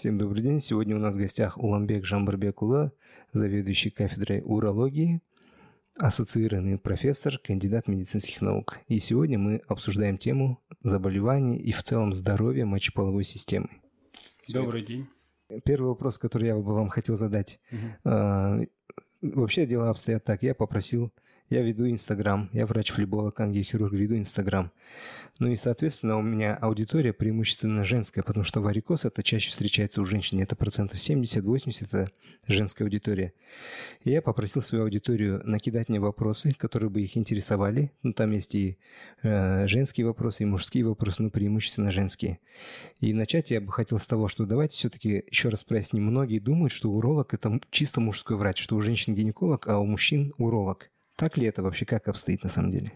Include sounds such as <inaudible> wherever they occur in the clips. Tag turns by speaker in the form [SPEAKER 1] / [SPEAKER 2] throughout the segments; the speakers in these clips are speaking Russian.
[SPEAKER 1] Всем добрый день. Сегодня у нас в гостях Уламбек Жамбарбекула, заведующий кафедрой урологии, ассоциированный профессор, кандидат медицинских наук. И сегодня мы обсуждаем тему заболеваний и в целом здоровья мочеполовой системы.
[SPEAKER 2] Добрый день.
[SPEAKER 1] Первый вопрос, который я бы вам хотел задать. Угу. Вообще дела обстоят так. Я попросил я веду Инстаграм, я врач-флеболог, ангиохирург, веду Инстаграм. Ну и, соответственно, у меня аудитория преимущественно женская, потому что варикоз это чаще встречается у женщин, это процентов 70-80 это женская аудитория. И я попросил свою аудиторию накидать мне вопросы, которые бы их интересовали. Ну, там есть и э, женские вопросы, и мужские вопросы, но преимущественно женские. И начать я бы хотел с того, что давайте все-таки еще раз проясним. Многие думают, что уролог это чисто мужской врач, что у женщин гинеколог, а у мужчин уролог. Так ли это вообще, как обстоит на самом деле?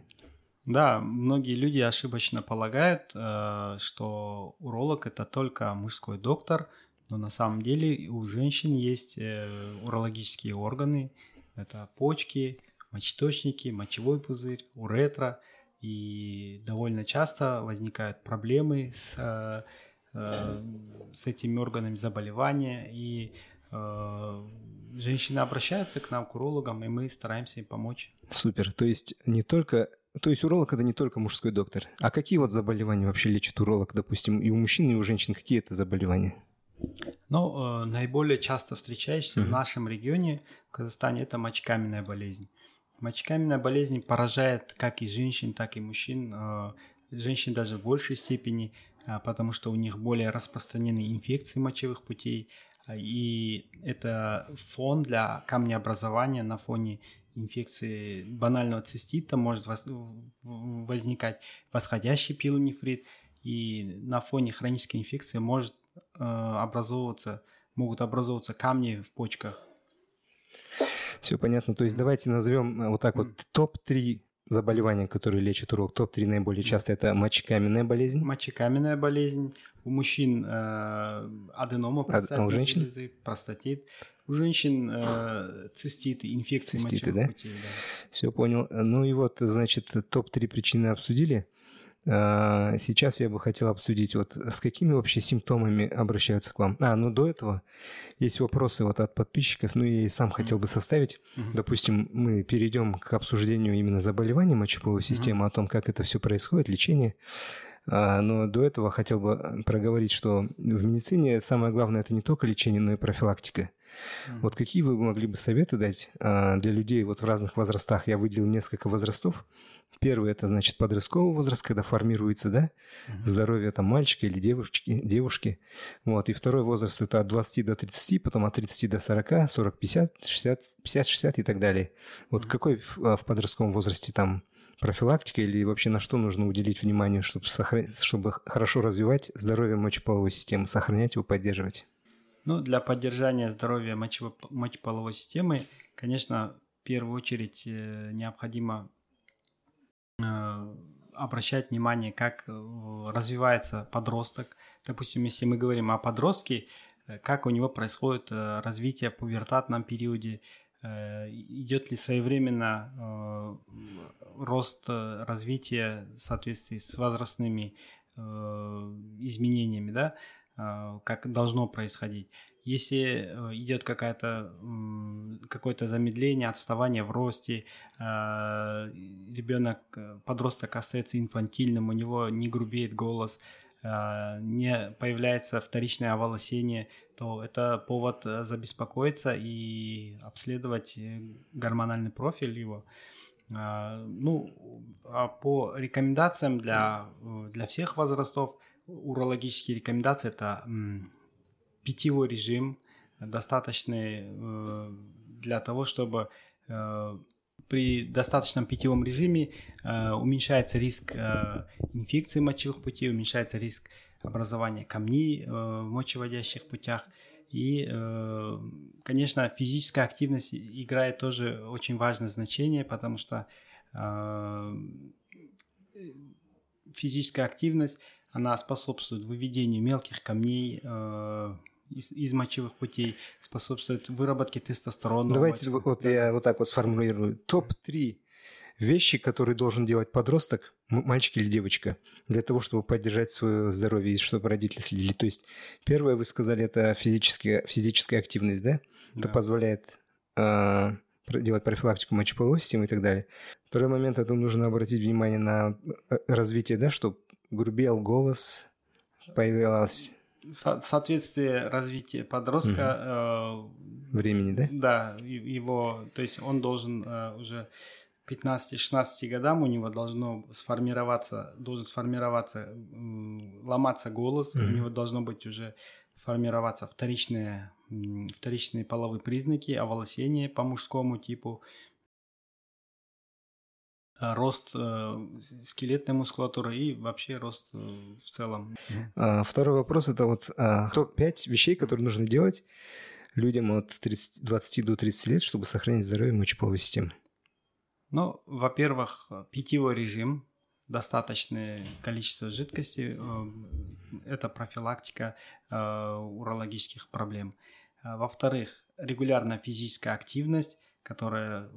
[SPEAKER 2] Да, многие люди ошибочно полагают, э, что уролог это только мужской доктор, но на самом деле у женщин есть э, урологические органы, это почки, мочеточники, мочевой пузырь, уретра, и довольно часто возникают проблемы с, э, с этими органами заболевания, и женщины обращаются к нам, к урологам, и мы стараемся им помочь.
[SPEAKER 1] Супер. То есть не только то есть уролог это не только мужской доктор. А какие вот заболевания вообще лечит уролог, допустим, и у мужчин, и у женщин? Какие это заболевания?
[SPEAKER 2] Ну, э, наиболее часто встречающиеся uh-huh. в нашем регионе, в Казахстане, это мочекаменная болезнь. Мочекаменная болезнь поражает как и женщин, так и мужчин. Э, женщин даже в большей степени, э, потому что у них более распространены инфекции мочевых путей, и это фон для камнеобразования на фоне инфекции банального цистита может возникать восходящий пилонефрит, и на фоне хронической инфекции может э, образовываться, могут образовываться камни в почках.
[SPEAKER 1] Все понятно. То есть давайте назовем э, вот так вот топ-3 заболевания, которые лечат урок. Топ-3 наиболее часто это мочекаменная болезнь.
[SPEAKER 2] Мочекаменная болезнь. У мужчин э, аденома
[SPEAKER 1] простатит, а у женщин?
[SPEAKER 2] простатит. У женщин э, циститы, инфекции циститы,
[SPEAKER 1] да? путей. Да. Все понял. Ну и вот, значит, топ-3 причины обсудили. А, сейчас я бы хотел обсудить, вот с какими вообще симптомами обращаются к вам. А, ну до этого есть вопросы вот от подписчиков, ну я и сам хотел бы составить. Uh-huh. Допустим, мы перейдем к обсуждению именно заболеваний мочеполовой системы, uh-huh. о том, как это все происходит, лечение. А, но до этого хотел бы проговорить, что в медицине самое главное это не только лечение, но и профилактика. Вот какие вы могли бы советы дать а, для людей вот в разных возрастах? Я выделил несколько возрастов. Первый это значит подростковый возраст, когда формируется, да, mm-hmm. здоровье там мальчика или девушки, девушки. Вот. И второй возраст это от 20 до 30, потом от 30 до 40, 40, 50, 60, 50, 60 и так далее. Вот mm-hmm. какой в, а, в подростковом возрасте там профилактика или вообще на что нужно уделить внимание, чтобы, сохранить, чтобы хорошо развивать здоровье мочеполовой системы, сохранять его, поддерживать?
[SPEAKER 2] Ну, для поддержания здоровья мочеполовой системы, конечно, в первую очередь э, необходимо э, обращать внимание, как э, развивается подросток. Допустим, если мы говорим о подростке, как у него происходит развитие в пубертатном периоде, идет ли своевременно рост развития в соответствии с возрастными изменениями, да, как должно происходить. Если э, идет какая-то какое-то замедление, отставание в росте, а, ребенок, э, подросток остается инфантильным, у него не грубеет голос, не появляется вторичное оволосение, то это повод э, забеспокоиться и обследовать гормональный профиль его. Ну, а по рекомендациям для, для всех возрастов – урологические рекомендации это питьевой режим, достаточный э, для того, чтобы э, при достаточном питьевом режиме э, уменьшается риск инфекции мочевых путей, уменьшается риск образования камней в мочеводящих путях. И, конечно, физическая активность играет тоже очень важное значение, потому что физическая активность она способствует выведению мелких камней э, из, из мочевых путей, способствует выработке тестостерона.
[SPEAKER 1] Давайте вот, вот я вот так вот сформулирую. Топ-3 вещи, которые должен делать подросток, мальчик или девочка, для того, чтобы поддержать свое здоровье и чтобы родители следили. То есть первое, вы сказали, это физическая, физическая активность, да? да. Это позволяет э, делать профилактику мочеполовой системы и так далее. Второй момент, это нужно обратить внимание на э, развитие, да, чтобы грубел голос, появилась
[SPEAKER 2] со- соответствие развития подростка
[SPEAKER 1] угу. э, времени, да?
[SPEAKER 2] Да, его, то есть он должен э, уже 15-16 годам у него должно сформироваться, должен сформироваться, ломаться голос, угу. у него должно быть уже формироваться вторичные, вторичные половые признаки, оволосение по мужскому типу, рост э, скелетной мускулатуры и вообще рост э, в целом.
[SPEAKER 1] А, второй вопрос это вот а, топ-5 вещей, которые нужно делать людям от 30, 20 до 30 лет, чтобы сохранить здоровье мочеполовой системы.
[SPEAKER 2] Ну, во-первых, питьевой режим, достаточное количество жидкости, это профилактика урологических проблем. Во-вторых, регулярная физическая активность, которая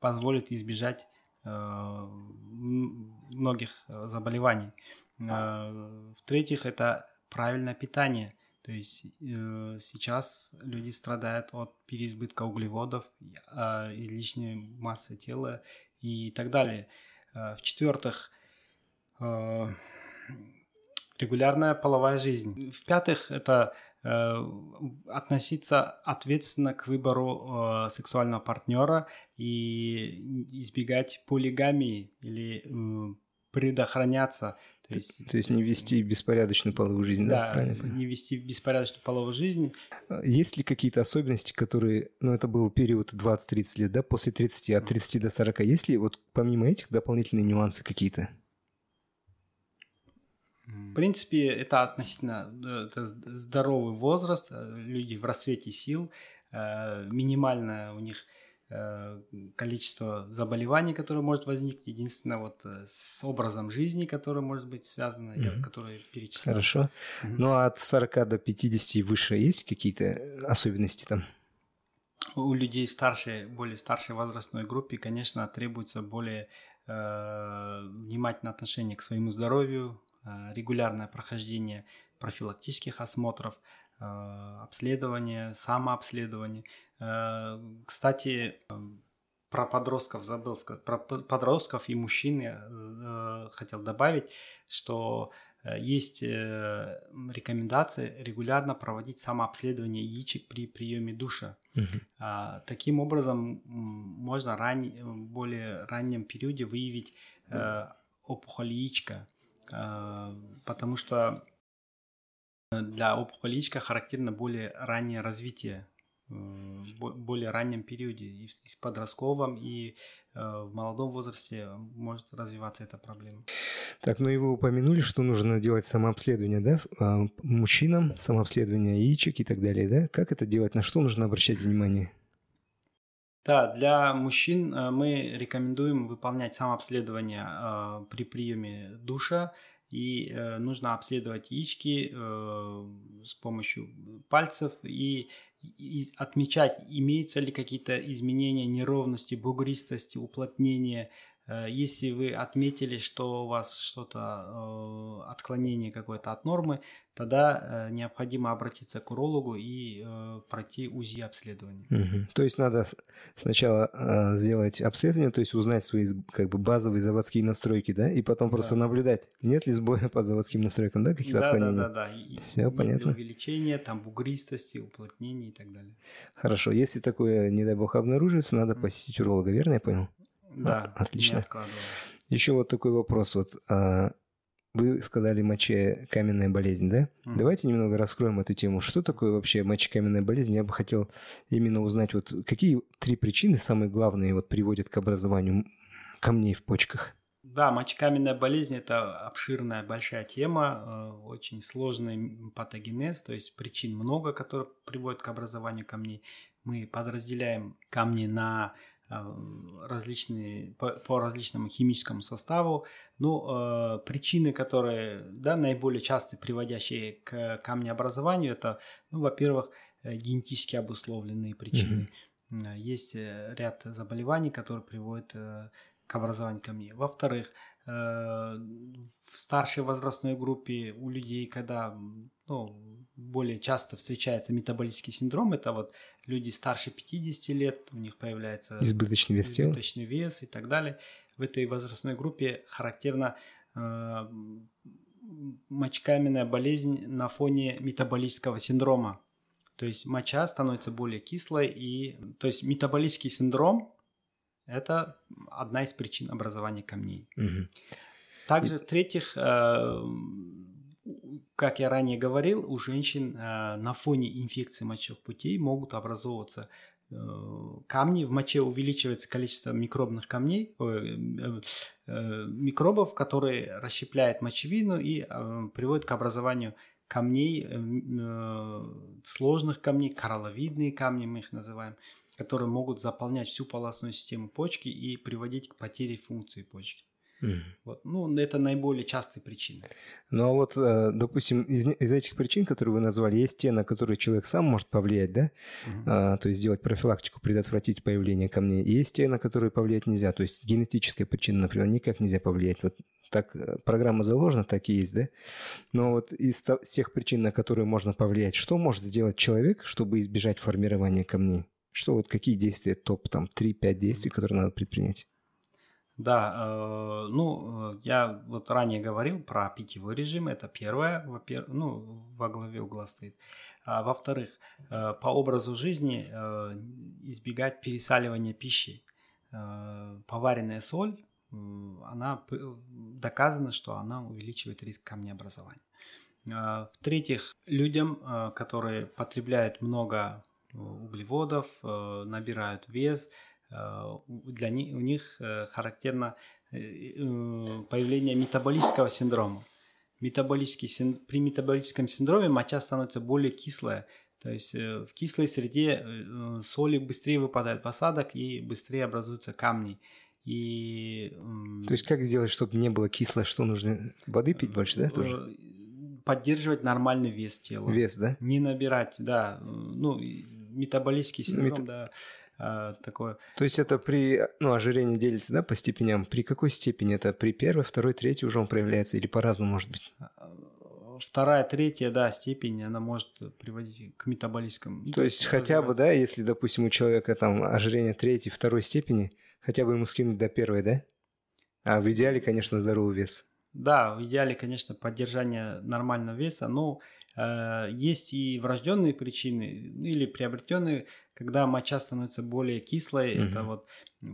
[SPEAKER 2] позволит избежать Э, многих э, заболеваний. Э, в-третьих, это правильное питание. То есть сейчас люди страдают от переизбытка углеводов, излишней массы тела и так далее. В-четвертых, регулярная половая жизнь. В-пятых, это Э, относиться ответственно к выбору э, сексуального партнера и избегать полигамии или э, предохраняться.
[SPEAKER 1] То есть, то есть не вести беспорядочную половую жизнь,
[SPEAKER 2] да? Да, не вести беспорядочную половую жизнь.
[SPEAKER 1] А есть ли какие-то особенности, которые, ну это был период 20-30 лет, да, после 30, от 30 до 40, есть ли вот помимо этих дополнительные нюансы какие-то?
[SPEAKER 2] В принципе, это относительно э, это здоровый возраст, э, люди в рассвете сил, э, минимальное у них количество заболеваний, которое может возникнуть, единственное вот с образом жизни, которое может быть связано, mm-hmm. я, которое перечислял.
[SPEAKER 1] Хорошо. Mm-hmm. Ну а от 40 до 50 и выше есть какие-то особенности там?
[SPEAKER 2] У людей старшей, более старшей возрастной группе, конечно, требуется более э, внимательное отношение к своему здоровью, регулярное прохождение профилактических осмотров, э, обследование, самообследование. Э, кстати, про подростков забыл сказать, про подростков и мужчин я хотел добавить, что есть рекомендации регулярно проводить самообследование яичек при приеме душа. Угу. Таким образом можно ран... более раннем периоде выявить опухоль яичка. Э, потому что для опухоли яичка характерно более раннее развитие, э, в более раннем периоде, и в подростковом, и э, в молодом возрасте может развиваться эта проблема.
[SPEAKER 1] Так, ну и вы упомянули, что нужно делать самообследование, да, а, мужчинам, самообследование яичек и так далее, да? Как это делать, на что нужно обращать внимание?
[SPEAKER 2] Да, для мужчин э, мы рекомендуем выполнять самообследование э, при приеме душа. И э, нужно обследовать яички с помощью пальцев и отмечать, имеются ли какие-то изменения неровности, бугристости, уплотнения если вы отметили, что у вас что-то, э, отклонение какое-то от нормы, тогда э, необходимо обратиться к урологу и пройти УЗИ обследование.
[SPEAKER 1] Угу. То есть надо сначала сделать обследование, то есть узнать свои как бы базовые заводские настройки, да, и потом да. просто наблюдать, нет ли сбоя по заводским настройкам, да, каких-то
[SPEAKER 2] да,
[SPEAKER 1] отклонений.
[SPEAKER 2] Да, да, да. И
[SPEAKER 1] Все понятно.
[SPEAKER 2] Увеличение, там бугристости, уплотнение и так далее.
[SPEAKER 1] Хорошо, если такое, не дай бог, обнаружится, надо посетить уролога, верно я понял?
[SPEAKER 2] Да, <laughs>
[SPEAKER 1] отлично. Еще вот такой вопрос. Вот а, вы сказали мочекаменная болезнь, да? Mm. Давайте немного раскроем эту тему. Что такое вообще мочекаменная болезнь? Я бы хотел именно узнать, вот какие три причины самые главные вот приводят к образованию камней в почках?
[SPEAKER 2] Да, мочекаменная болезнь – это обширная большая тема, э, очень сложный патогенез, то есть причин много, которые приводят к образованию камней. Мы подразделяем камни на различные, по, по различному химическому составу. Ну, э, причины, которые да, наиболее часто приводящие к камнеобразованию, это, ну, во-первых, э, генетически обусловленные причины. Mm-hmm. Есть ряд заболеваний, которые приводят к образованию камней. Во-вторых, в старшей возрастной группе у людей, когда ну, более часто встречается метаболический синдром, это вот люди старше 50 лет, у них появляется
[SPEAKER 1] избыточный вес,
[SPEAKER 2] избыточный вес и так далее. В этой возрастной группе характерна э, мочекаменная болезнь на фоне метаболического синдрома. То есть моча становится более кислой, и то есть метаболический синдром – это одна из причин образования камней.
[SPEAKER 1] Угу.
[SPEAKER 2] Также, в-третьих, э, как я ранее говорил, у женщин э, на фоне инфекции мочевых путей могут образовываться э, камни, в моче увеличивается количество микробных камней, микробов, которые расщепляют мочевину и приводят к образованию камней, сложных камней, коралловидные камни мы их называем, которые могут заполнять всю полостную систему почки и приводить к потере функции почки.
[SPEAKER 1] Mm.
[SPEAKER 2] Вот. Ну, это наиболее частые причины.
[SPEAKER 1] Ну, а вот, э, допустим, из, из этих причин, которые вы назвали, есть те, на которые человек сам может повлиять, да? Mm-hmm. А, то есть сделать профилактику, предотвратить появление камней. И есть те, на которые повлиять нельзя. То есть генетическая причина, например, никак нельзя повлиять. Вот так э, программа заложена, так и есть, да? Но вот из тех причин, на которые можно повлиять, что может сделать человек, чтобы избежать формирования камней? Что вот какие действия, топ там 3-5 действий, которые надо предпринять?
[SPEAKER 2] Да, э, ну, я вот ранее говорил про питьевой режим, это первое, во-первых, ну, во главе угла стоит. А во-вторых, э, по образу жизни э, избегать пересаливания пищи. Э, поваренная соль, э, она доказано, что она увеличивает риск камнеобразования. Э, в-третьих, людям, э, которые потребляют много углеводов, э, набирают вес, Э, для них, у них э, характерно э, появление метаболического синдрома. Метаболический, при метаболическом синдроме моча становится более кислая, то есть в кислой среде соли быстрее выпадают в осадок и быстрее образуются камни. И,
[SPEAKER 1] То есть как сделать, чтобы не было кисло, что нужно? Воды пить больше, да, тоже?
[SPEAKER 2] Поддерживать нормальный вес тела.
[SPEAKER 1] Вес, да?
[SPEAKER 2] Не набирать, да. Ну, метаболический синдром, Мет... да а, такое.
[SPEAKER 1] То есть это при, ну, ожирение делится, да, по степеням. При какой степени это? При первой, второй, третьей уже он проявляется или по-разному может быть? А,
[SPEAKER 2] вторая, третья, да, степень, она может приводить к метаболическому.
[SPEAKER 1] То, То есть хотя бы, да, если, допустим, у человека там ожирение третьей, второй степени, хотя бы ему скинуть до первой, да? А в идеале, конечно, здоровый вес.
[SPEAKER 2] Да, в идеале, конечно, поддержание нормального веса, но есть и врожденные причины ну, или приобретенные, когда моча становится более кислой. Угу. Это вот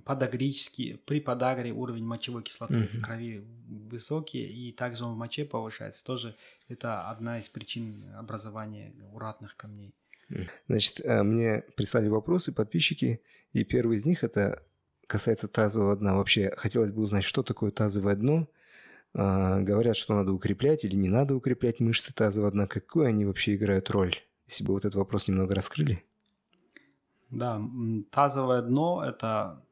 [SPEAKER 2] подагрический, при подагре уровень мочевой кислоты угу. в крови высокий, и также он в моче повышается. Тоже это одна из причин образования уратных камней.
[SPEAKER 1] Значит, э, мне прислали вопросы подписчики, и первый из них это касается тазового дна. Вообще, хотелось бы узнать, что такое тазовое дно – говорят, что надо укреплять или не надо укреплять мышцы тазового дна. Какую они вообще играют роль? Если бы вот этот вопрос немного раскрыли.
[SPEAKER 2] Да, тазовое дно – это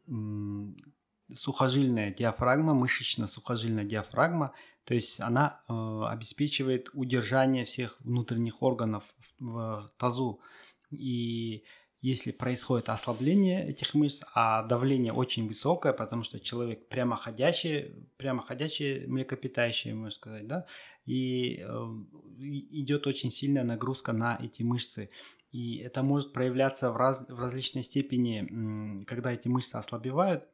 [SPEAKER 2] сухожильная диафрагма, мышечно-сухожильная диафрагма, то есть она э, обеспечивает удержание всех внутренних органов в тазу. И если происходит ослабление этих мышц, а давление очень высокое, потому что человек прямоходящий, прямоходящий млекопитающий, можно сказать, да, и э, идет очень сильная нагрузка на эти мышцы. И это может проявляться в, раз, в различной степени, когда эти мышцы ослабевают,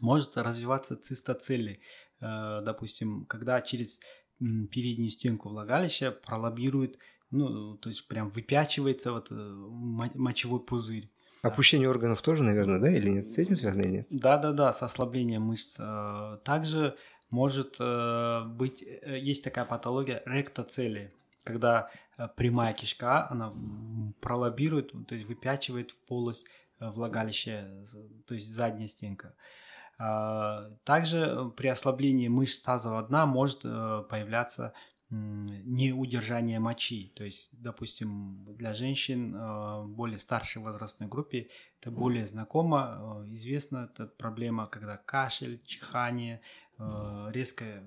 [SPEAKER 2] может развиваться цистоцелли. Э, допустим, когда через переднюю стенку влагалища пролоббирует ну, то есть прям выпячивается вот э, мочевой пузырь.
[SPEAKER 1] Опущение органов тоже, наверное, да, или нет? С этим связано или нет?
[SPEAKER 2] Да, да, да, с ослаблением мышц. Э, также может э, быть, есть такая патология ректоцелии, когда прямая кишка, она пролоббирует, то есть выпячивает в полость влагалища, то есть задняя стенка. Также при ослаблении мышц тазового дна может появляться неудержание мочи. То есть, допустим, для женщин э, более старшей возрастной группе это более знакомо, э, известна эта проблема, когда кашель, чихание, э, резкое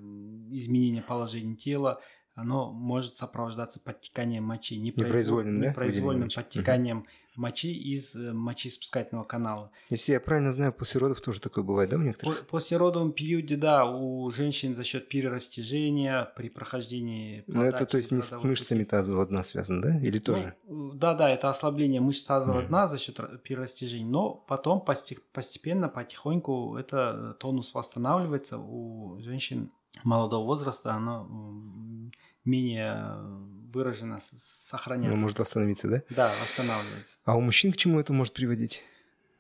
[SPEAKER 2] изменение положения тела оно может сопровождаться подтеканием мочи,
[SPEAKER 1] непроизвольным, да?
[SPEAKER 2] непроизвольным подтеканием угу. Мочи из э, мочеиспускательного канала.
[SPEAKER 1] Если я правильно знаю, после родов тоже такое бывает, да, у некоторых?
[SPEAKER 2] После родовом периоде, да, у женщин за счет перерастяжения при прохождении.
[SPEAKER 1] Но это то есть не с мышцами тазового дна связано, да, или ну, тоже?
[SPEAKER 2] да, да, это ослабление мышц тазового mm. дна за счет перерастяжения, но потом постепенно, потихоньку это тонус восстанавливается у женщин молодого возраста, оно менее выраженно сохраняется.
[SPEAKER 1] Ну, может восстановиться, да?
[SPEAKER 2] Да, восстанавливается.
[SPEAKER 1] А у мужчин к чему это может приводить?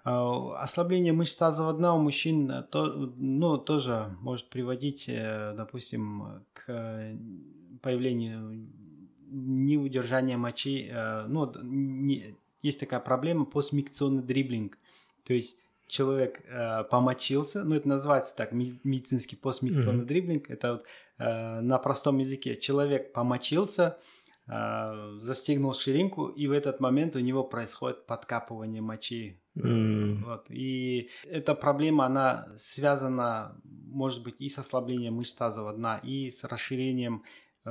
[SPEAKER 2] А, ослабление мышц тазового дна у мужчин э, то, ну, тоже может приводить, э, допустим, к появлению неудержания мочи. Э, ну, не, есть такая проблема постмикционный дриблинг. То есть человек э, помочился, ну это называется так медицинский постмикционный mm-hmm. дриблинг, это вот э, на простом языке человек помочился, э, застегнул ширинку, и в этот момент у него происходит подкапывание мочи. Mm. Вот. И эта проблема, она связана, может быть, и с ослаблением мышц тазового дна, и с расширением э,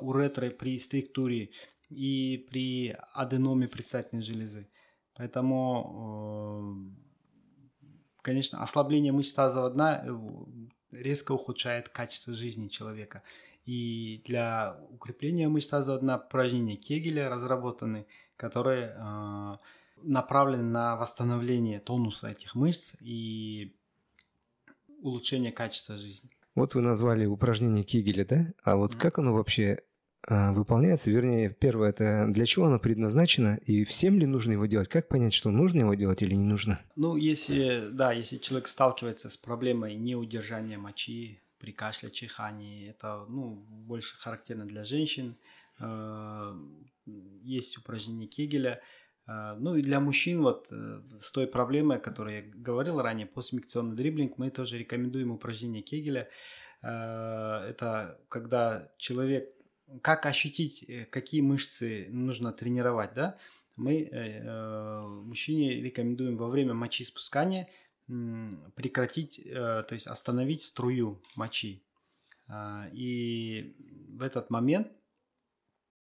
[SPEAKER 2] уретры при структуре, и при аденоме предстательной железы. Поэтому э, конечно, ослабление мышц тазового дна э, резко ухудшает качество жизни человека. И для укрепления мышц тазового дна упражнения Кегеля разработаны, которые э, направлены на восстановление тонуса этих мышц и улучшение качества жизни.
[SPEAKER 1] Вот вы назвали упражнение Кегеля, да? А вот mm-hmm. как оно вообще а, выполняется. Вернее, первое, это для чего оно предназначено и всем ли нужно его делать? Как понять, что нужно его делать или не нужно?
[SPEAKER 2] Ну, если, да, если человек сталкивается с проблемой неудержания мочи при кашле, чихании, это, ну, больше характерно для женщин. А, есть упражнение Кегеля. А, ну и для мужчин вот э, с той проблемой, о которой я говорил ранее, постмикционный дриблинг, мы тоже рекомендуем упражнение Кегеля. Это когда человек как ощутить, э, какие мышцы нужно тренировать, да? Мы э, э мужчине рекомендуем во время мочи спускания прекратить, э, то есть остановить струю мочи. Э, и в этот момент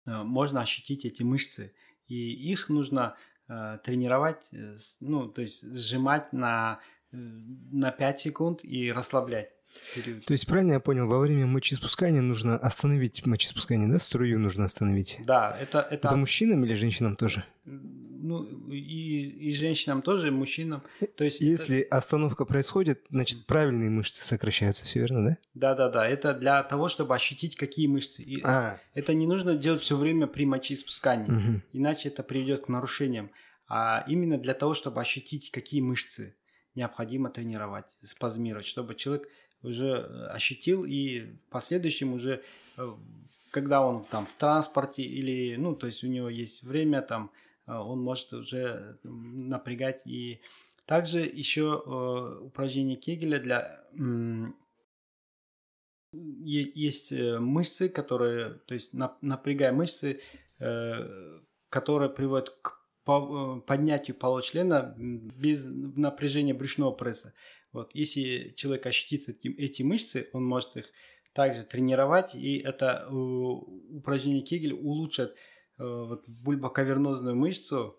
[SPEAKER 2] э, можно ощутить эти мышцы. И их нужно тренировать, ну, то есть сжимать на, на 5 секунд и расслаблять
[SPEAKER 1] период. То есть, правильно я понял, во время мочеиспускания нужно остановить мочеиспускание, да? Струю нужно остановить.
[SPEAKER 2] Да, это... Это,
[SPEAKER 1] это мужчинам или женщинам тоже?
[SPEAKER 2] Ну, и, и женщинам тоже, и мужчинам. То есть
[SPEAKER 1] Если это... остановка происходит, значит, правильные мышцы сокращаются, все верно, да?
[SPEAKER 2] Да-да-да, это для того, чтобы ощутить, какие мышцы. И а. Это не нужно делать все время при мочеиспускании, угу. иначе это приведет к нарушениям. А именно для того, чтобы ощутить, какие мышцы необходимо тренировать, спазмировать, чтобы человек уже э, ощутил и в последующем уже, э, когда он там в транспорте или, ну, то есть у него есть время там, э, он может уже напрягать и также еще упражнение Кегеля для есть мышцы, которые, то есть напрягая мышцы, которые приводят к поднятию пола члена без напряжения брюшного пресса. Вот, если человек ощутит эти, эти мышцы, он может их также тренировать, и это э, упражнение Кегель улучшит э, вот, бульбокавернозную мышцу,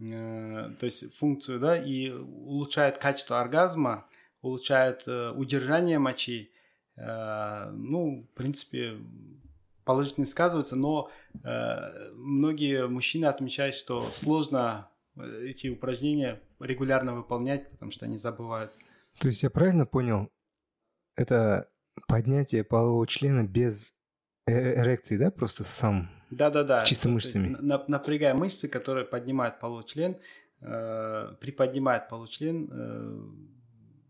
[SPEAKER 2] э, то есть функцию, да, и улучшает качество оргазма, улучшает удержание мочи. Ну, в принципе, положительно сказывается, но многие мужчины отмечают, что сложно эти упражнения регулярно выполнять, потому что они забывают.
[SPEAKER 1] То есть я правильно понял, это поднятие полового члена без э, эрекции, да, просто сам?
[SPEAKER 2] Да-да-да.
[SPEAKER 1] Чисто мышцами.
[SPEAKER 2] На, напрягая мышцы, которые поднимают половой член, э, приподнимают половой член э,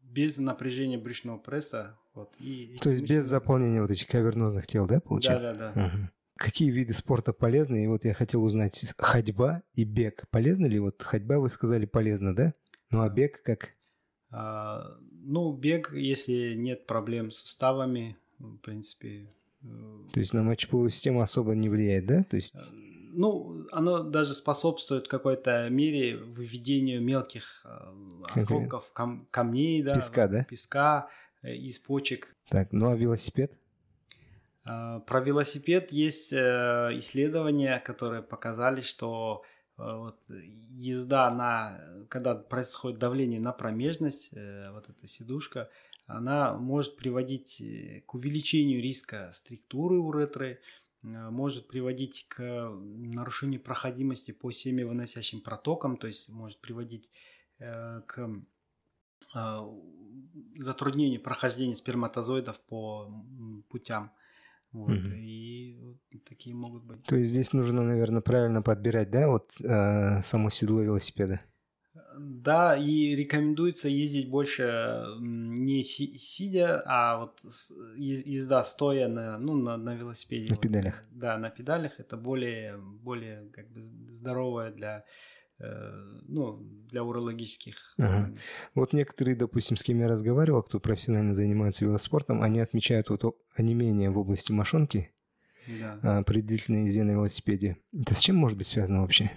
[SPEAKER 2] без напряжения брюшного пресса. Вот,
[SPEAKER 1] и, То есть без заполнения вот этих кавернозных тел, да, получается?
[SPEAKER 2] Да-да-да. Угу.
[SPEAKER 1] Какие виды спорта полезны? И вот я хотел узнать, ходьба и бег полезны ли? Вот ходьба, вы сказали, полезно, да? Ну а бег как?
[SPEAKER 2] А, ну, бег, если нет проблем с суставами, в принципе...
[SPEAKER 1] Э, То есть на мочеполовую систему особо не влияет, да? То есть... Э,
[SPEAKER 2] ну, оно даже способствует какой-то мере выведению мелких э, осколков, кам- камней, да,
[SPEAKER 1] песка, да,
[SPEAKER 2] песка из почек.
[SPEAKER 1] Так, ну а велосипед?
[SPEAKER 2] А, про велосипед есть исследования, которые показали, что вот езда на, когда происходит давление на промежность, э, вот эта сидушка, она может приводить к увеличению риска структуры уретры, может приводить к нарушению проходимости по семявыносящим протокам, то есть может приводить к затруднению прохождения сперматозоидов по путям вот, угу. и вот такие могут быть.
[SPEAKER 1] То есть здесь нужно, наверное, правильно подбирать, да, вот э, само седло велосипеда?
[SPEAKER 2] Да, и рекомендуется ездить больше не сидя, а вот езда стоя на, ну, на, на велосипеде.
[SPEAKER 1] На вот. педалях.
[SPEAKER 2] Да, на педалях это более, более как бы здоровое для ну, для урологических.
[SPEAKER 1] Ага. Вот некоторые, допустим, с кем я разговаривал, кто профессионально занимается велоспортом, они отмечают вот онемение в области мошонки да. А, при длительной езде на велосипеде. Это с чем может быть связано вообще?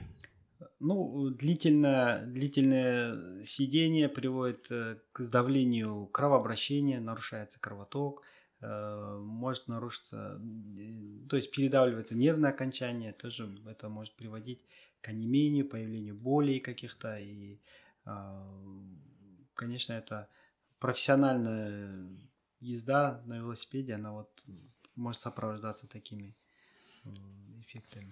[SPEAKER 2] Ну, длительное, длительное сидение приводит э, к сдавлению кровообращения, нарушается кровоток, э, может нарушиться, то есть передавливается нервное окончание, тоже это может приводить к онемению, появлению болей каких-то. И, а, конечно, это профессиональная езда на велосипеде, она вот может сопровождаться такими эффектами.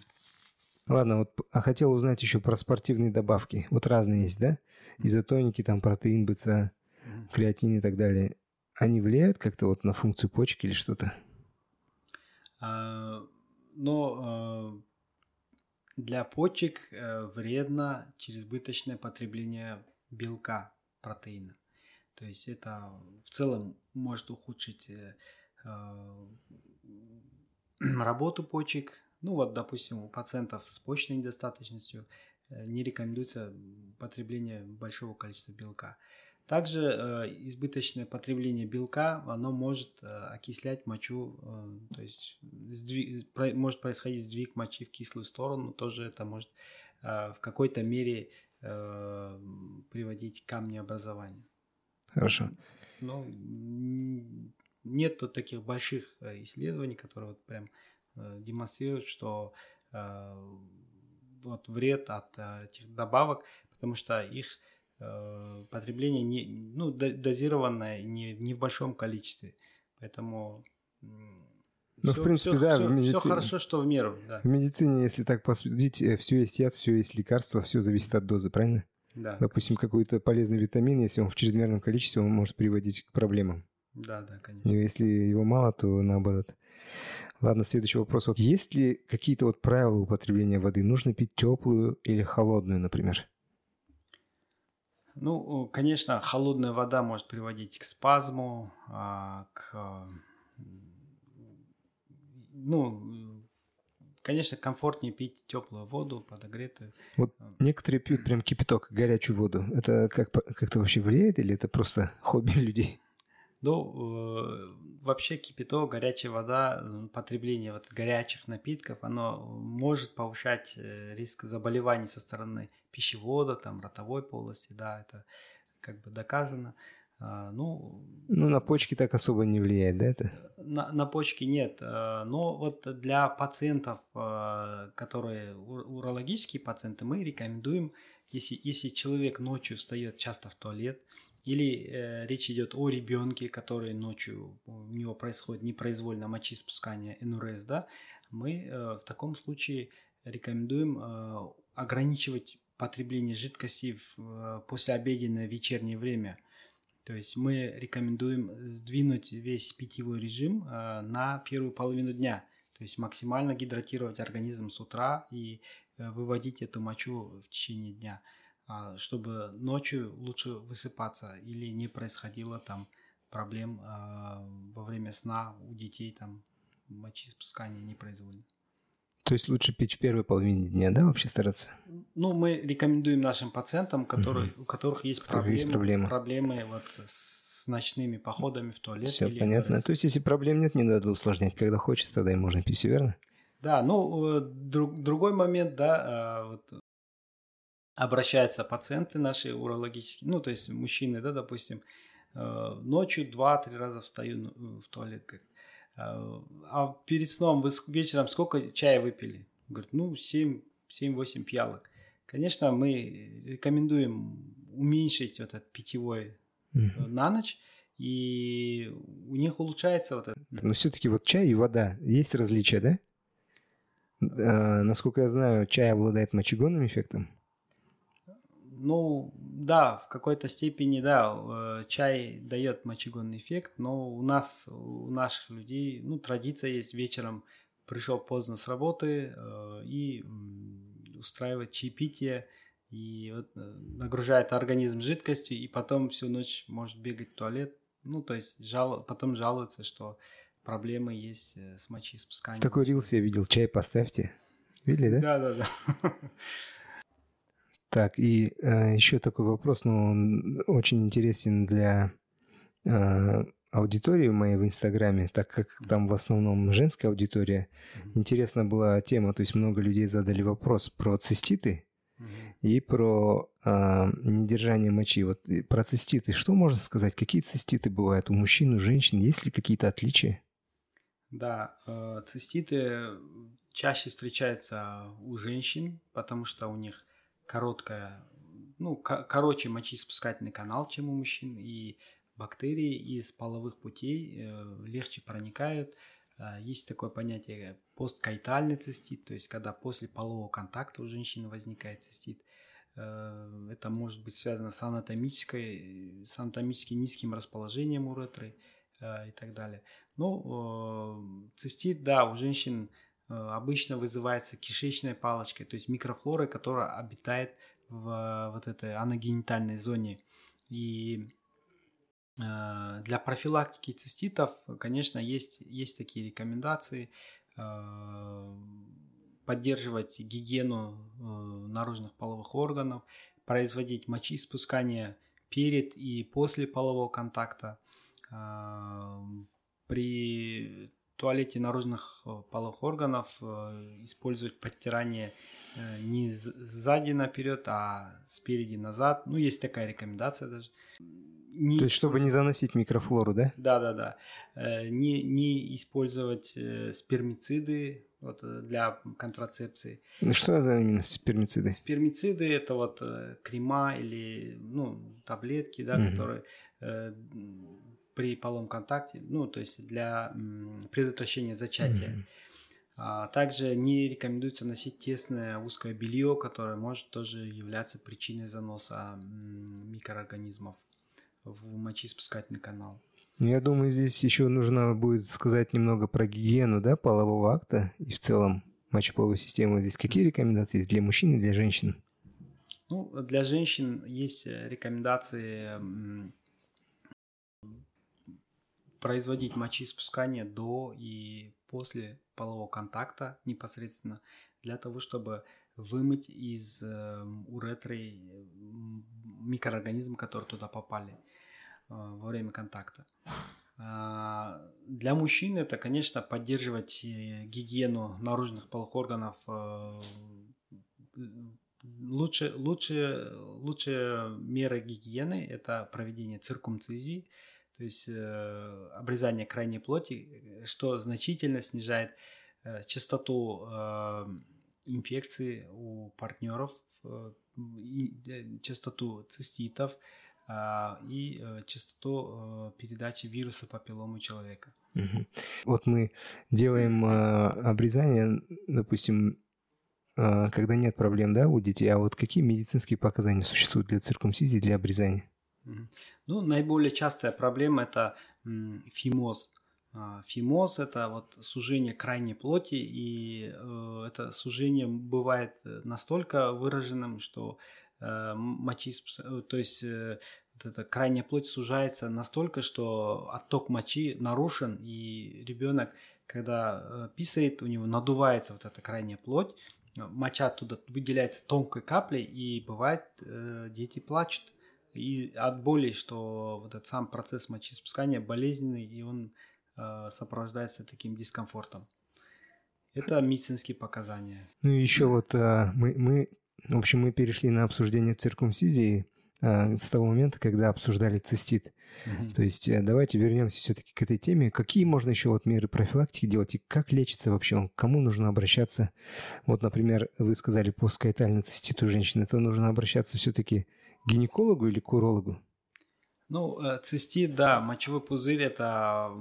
[SPEAKER 1] Ладно, вот а хотел узнать еще про спортивные добавки. Вот разные есть, да? Изотоники, там протеин, БЦА, креатин и так далее. Они влияют как-то вот на функцию почек или что-то?
[SPEAKER 2] А, но а, для почек э, вредно чрезбыточное потребление белка, протеина. То есть это в целом может ухудшить э, э, <clears throat> работу почек. Ну вот, допустим, у пациентов с почечной недостаточностью не рекомендуется потребление большого количества белка. Также э, избыточное потребление белка, оно может э, окислять мочу, э, то есть сдвиг, про, может происходить сдвиг мочи в кислую сторону, тоже это может в какой-то мере приводить к камнеобразованию.
[SPEAKER 1] Хорошо.
[SPEAKER 2] Ну, нет тут таких больших исследований, которые вот прям демонстрируют, что вот вред от этих добавок, потому что их потребление не, ну, дозированное не, не в большом количестве. Поэтому
[SPEAKER 1] ну, все, в принципе,
[SPEAKER 2] все,
[SPEAKER 1] да,
[SPEAKER 2] все,
[SPEAKER 1] в медицине...
[SPEAKER 2] все хорошо, что в меру. Да.
[SPEAKER 1] В медицине, если так посмотреть, э, все есть яд, все есть лекарство, все зависит от дозы, правильно?
[SPEAKER 2] Да.
[SPEAKER 1] Допустим, какой-то полезный витамин, если он в чрезмерном количестве, он может приводить к проблемам.
[SPEAKER 2] Да, да, конечно.
[SPEAKER 1] И если его мало, то наоборот. Ладно, следующий вопрос. Вот есть ли какие-то вот правила употребления воды? Нужно пить теплую или холодную, например?
[SPEAKER 2] Ну, конечно, холодная вода может приводить к спазму, а, к... Ну, конечно, комфортнее пить теплую воду, подогретую.
[SPEAKER 1] Вот некоторые пьют прям кипяток, горячую воду. Это как, как-то вообще влияет или это просто хобби <laughs> людей?
[SPEAKER 2] Ну, э, вообще кипяток, горячая вода, потребление вот горячих напитков, оно может повышать э, риск заболеваний со стороны пищевода, там, ротовой полости, да, это как бы доказано. А, ну,
[SPEAKER 1] ну, на почки так особо не влияет, да, это?
[SPEAKER 2] На, на почки нет. А, но вот для пациентов, а, которые урологические пациенты, мы рекомендуем, если, если человек ночью встает часто в туалет, или э, речь идет о ребенке, который ночью у него происходит непроизвольно мочеиспускание НРС, да, мы э, в таком случае рекомендуем э, ограничивать потребление жидкости в э, послеобеденное вечернее время. То есть мы рекомендуем сдвинуть весь питьевой режим э, на первую половину дня. То есть максимально гидратировать организм с утра и э, выводить эту мочу в течение дня. А, чтобы ночью лучше высыпаться или не происходило там проблем а, во время сна у детей там мочеиспускание непроизвольно.
[SPEAKER 1] То есть лучше пить в первой половине дня, да, вообще стараться?
[SPEAKER 2] Ну, мы рекомендуем нашим пациентам, которые, угу. у которых есть проблемы, есть проблемы, проблемы вот с ночными походами в туалет.
[SPEAKER 1] Все понятно. То есть, если проблем нет, не надо усложнять. Когда хочется, тогда и можно пить, все верно?
[SPEAKER 2] Да, ну, э, друг, другой момент, да, а, вот обращаются пациенты наши урологические, ну, то есть мужчины, да, допустим, э, ночью два-три раза встаю в туалет. а перед сном вы вечером сколько чая выпили? Говорит, ну, 7-8 пиалок. Конечно, мы рекомендуем уменьшить вот этот питьевой mm-hmm. на ночь, и у них улучшается вот это.
[SPEAKER 1] Но все-таки вот чай и вода, есть различия, да? А, насколько я знаю, чай обладает мочегонным эффектом.
[SPEAKER 2] Ну, да, в какой-то степени, да, э, чай дает мочегонный эффект, но у нас, у наших людей, ну, традиция есть вечером пришел поздно с работы э, и устраивать чаепитие, и вот э, нагружает организм жидкостью, и потом всю ночь может бегать в туалет. Ну, то есть жал, потом жалуется, что проблемы есть с мочеиспусканием.
[SPEAKER 1] Такой рилс я видел, чай поставьте. Видели,
[SPEAKER 2] да? Да, да, да. <laughs>
[SPEAKER 1] Так, и э, еще такой вопрос, но ну, он очень интересен для э, аудитории моей в Инстаграме, так как там в основном женская аудитория. Mm-hmm. Интересна была тема, то есть много людей задали вопрос про циститы mm-hmm. и про э, недержание мочи. Вот про циститы, что можно сказать? Какие циститы бывают у мужчин, у женщин? Есть ли какие-то отличия?
[SPEAKER 2] Да, э, циститы чаще встречаются у женщин, потому что у них короткая, ну, короче мочеиспускательный канал, чем у мужчин, и бактерии из половых путей э, легче проникают. Э, есть такое понятие посткайтальный цистит, то есть когда после полового контакта у женщины возникает цистит. Э, это может быть связано с анатомической, с анатомически низким расположением уретры и так далее. Ну, цистит, да, у женщин обычно вызывается кишечной палочкой, то есть микрофлорой, которая обитает в вот этой аногенитальной зоне. И э, для профилактики циститов, конечно, есть, есть такие рекомендации э, поддерживать гигиену наружных половых органов, производить мочеиспускание перед и после полового контакта. При туалете наружных э, половых органов э, использовать подтирание э, не сзади наперед, а спереди назад. Ну, есть такая рекомендация даже.
[SPEAKER 1] Не То есть, чтобы не заносить микрофлору, да?
[SPEAKER 2] Да, да, да. Не, не использовать спермициды вот, для контрацепции.
[SPEAKER 1] Ну, что это именно спермициды?
[SPEAKER 2] Спермициды это вот крема или ну, таблетки, да, угу. которые при половом контакте, ну, то есть для предотвращения зачатия. Mm-hmm. А также не рекомендуется носить тесное узкое белье, которое может тоже являться причиной заноса микроорганизмов в мочеиспускательный канал.
[SPEAKER 1] Ну, я думаю, здесь еще нужно будет сказать немного про гигиену да, полового акта и в целом мочеполовой системы. Здесь какие рекомендации есть для мужчин и для женщин?
[SPEAKER 2] Ну, для женщин есть э, рекомендации производить мочеиспускание до и после полового контакта непосредственно для того, чтобы вымыть из э, уретры микроорганизмы, которые туда попали э, во время контакта. Э, для мужчин это, конечно, поддерживать э, гигиену наружных половых органов. Э, лучше, лучше, лучшая мера гигиены – это проведение циркумцизии, то есть э, обрезание крайней плоти, э, что значительно снижает э, частоту э, инфекции у партнеров, э, и, э, частоту циститов э, и э, частоту э, передачи вируса папиллому человека.
[SPEAKER 1] Угу. Вот мы делаем э, обрезание, допустим, э, когда нет проблем, да, у детей, а вот какие медицинские показания существуют для циркумцизии, для обрезания?
[SPEAKER 2] Ну, наиболее частая проблема это фимоз. А, фимоз – это вот сужение крайней плоти, и э, это сужение бывает настолько выраженным, что э, мочи, э, то есть эта крайняя плоть сужается настолько, что отток мочи нарушен, и ребенок, когда писает, у него надувается вот эта крайняя плоть, моча оттуда выделяется тонкой каплей, и бывает дети плачут и от боли, что вот этот сам процесс мочеиспускания болезненный, и он э, сопровождается таким дискомфортом. Это медицинские показания.
[SPEAKER 1] Ну и еще вот э, мы, мы, в общем, мы перешли на обсуждение циркумсизии. э, с того момента, когда обсуждали цистит. Угу. То есть э, давайте вернемся все-таки к этой теме. Какие можно еще вот меры профилактики делать и как лечится вообще? Кому нужно обращаться? Вот, например, вы сказали постскоитальный цистит у женщин. Это нужно обращаться все-таки гинекологу или к урологу?
[SPEAKER 2] Ну, э, цистит, да, мочевой пузырь – это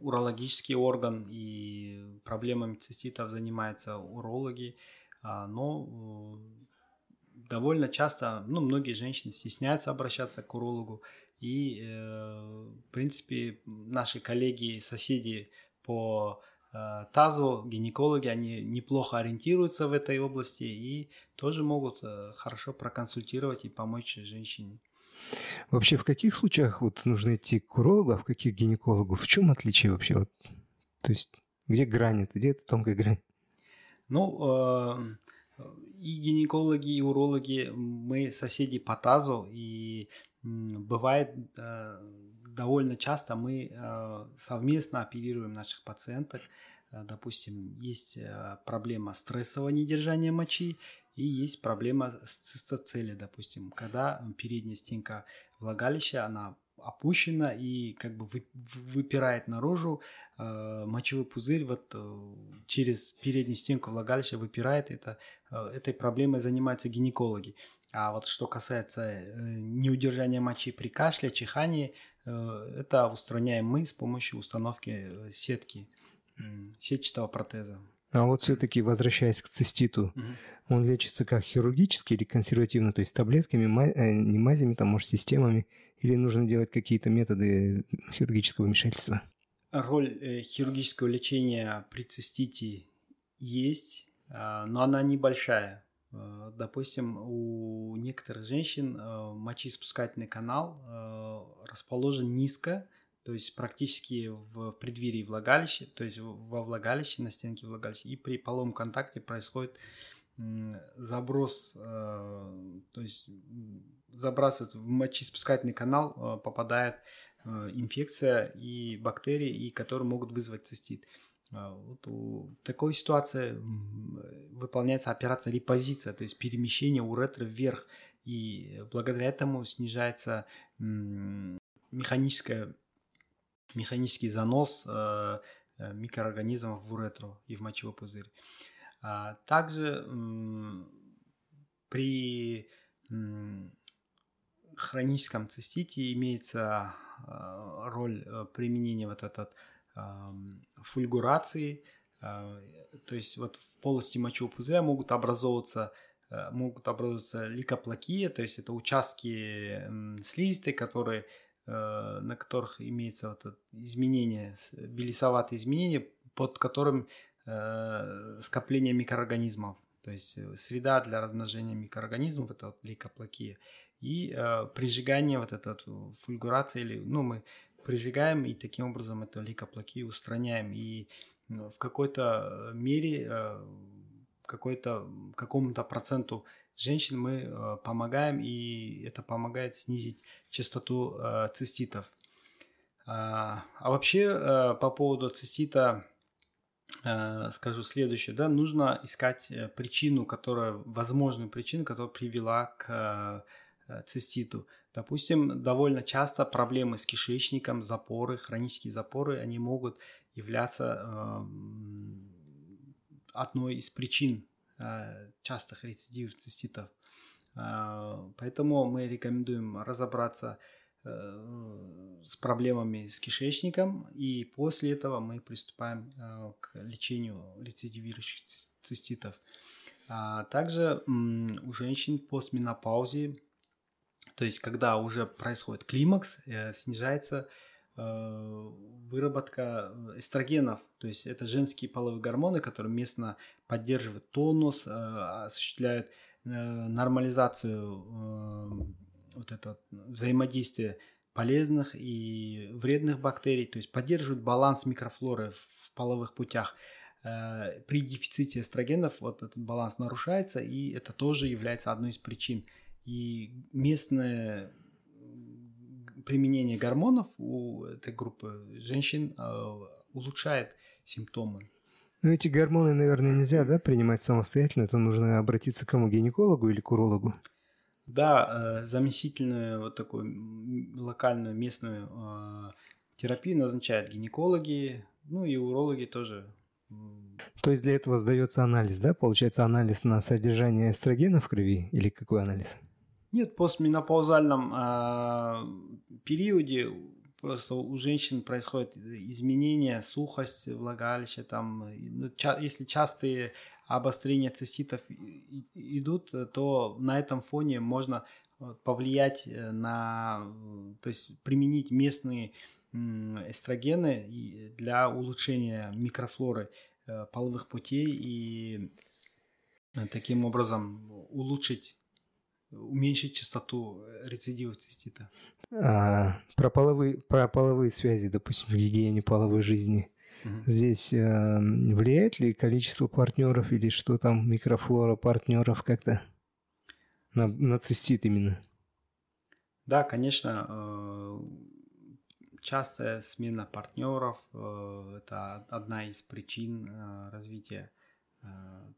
[SPEAKER 2] урологический орган, и проблемами циститов занимаются урологи, а, но довольно часто, ну, многие женщины стесняются обращаться к урологу, и, э, в принципе, наши коллеги, соседи по э, тазу, гинекологи, они неплохо ориентируются в этой области и тоже могут э, хорошо проконсультировать и помочь женщине.
[SPEAKER 1] Вообще, в каких случаях вот нужно идти к урологу, а в каких гинекологу? В чем отличие вообще? Вот, то есть, где грань где эта тонкая грань?
[SPEAKER 2] Ну, и гинекологи, и урологи, мы соседи по тазу, и бывает э, довольно часто мы э, совместно оперируем наших пациенток. Э, допустим, есть проблема стрессового недержания мочи и есть проблема с цистоцелей, допустим, когда передняя стенка влагалища, она опущена и как бы выпирает наружу э, мочевой пузырь вот э, через переднюю стенку влагалища выпирает. Это э, этой проблемой занимаются гинекологи. А вот что касается э, неудержания мочи при кашле чихании э, это устраняем мы с помощью установки э, сетки сетчатого протеза
[SPEAKER 1] а вот все-таки, возвращаясь к циститу, угу. он лечится как хирургически или консервативно, то есть таблетками, не мазями, там, может, системами, или нужно делать какие-то методы хирургического вмешательства?
[SPEAKER 2] Роль э, хирургического лечения при цистите есть, э, но она небольшая. Э, допустим, у некоторых женщин э, мочеиспускательный канал э, расположен низко, то есть практически в преддверии влагалища, то есть во влагалище, на стенке влагалища, и при половом контакте происходит заброс, то есть забрасывается в мочеиспускательный канал, попадает инфекция и бактерии, и которые могут вызвать цистит. А вот в такой ситуации выполняется операция репозиция, то есть перемещение уретры вверх, и благодаря этому снижается механическое, механический занос э, микроорганизмов в уретру и в мочевой пузырь. А также при хроническом цистите имеется э, роль э, применения вот этот фульгурации, э, то есть вот в полости мочевого пузыря могут образовываться могут образовываться ликоплакия, то есть это участки слизистой, которые, на которых имеется вот это изменение, белесоватые изменения, под которым скопление микроорганизмов. То есть среда для размножения микроорганизмов – это вот лейкоплакия и э, прижигание вот этот фульгурация или ну мы прижигаем и таким образом эту лейкоплакию устраняем и в какой-то мере э, какой-то какому-то проценту женщин мы э, помогаем и это помогает снизить частоту э, циститов. А, а вообще э, по поводу цистита э, скажу следующее, да, нужно искать э, причину, которая, возможную причину, которая привела к Э, циститу. Допустим, довольно часто проблемы с кишечником, запоры, хронические запоры, они могут являться э, одной из причин э, частых рецидивов циститов. Э, поэтому мы рекомендуем разобраться э, с проблемами с кишечником, и после этого мы приступаем э, к лечению рецидивирующих циститов. А также у женщин по постменопаузе то есть, когда уже происходит климакс, э, снижается э, выработка эстрогенов, то есть это женские половые гормоны, которые местно поддерживают тонус, э, осуществляют нормализацию вот это взаимодействия полезных и вредных бактерий, то есть поддерживают баланс микрофлоры в половых путях. При дефиците эстрогенов вот этот баланс нарушается, и это тоже является одной из причин и местное применение гормонов у этой группы женщин э, улучшает симптомы.
[SPEAKER 1] Ну, эти гормоны, наверное, нельзя, да, принимать самостоятельно. Это нужно обратиться к кому? Гинекологу или к урологу?
[SPEAKER 2] Да, э, заместительную вот такую локальную местную э, терапию назначают гинекологи, ну и урологи тоже.
[SPEAKER 1] То есть для этого сдается анализ, да? Получается анализ на содержание эстрогена в крови или какой анализ?
[SPEAKER 2] Нет, постменопаузальном э, периоде просто у женщин происходят изменения, сухость влагалища, там, ну, ча- если частые обострения циститов идут, то на этом фоне можно повлиять э, на, то есть применить местные эстрогены для улучшения микрофлоры э, половых путей и э, таким образом улучшить уменьшить частоту рецидива цистита.
[SPEAKER 1] А, про, половые, про половые связи, допустим, в гигиене половой жизни. Угу. Здесь э, влияет ли количество партнеров или что там, микрофлора партнеров как-то на, на цистит именно?
[SPEAKER 2] Да, конечно, э, частая смена партнеров э, это одна из причин э, развития э,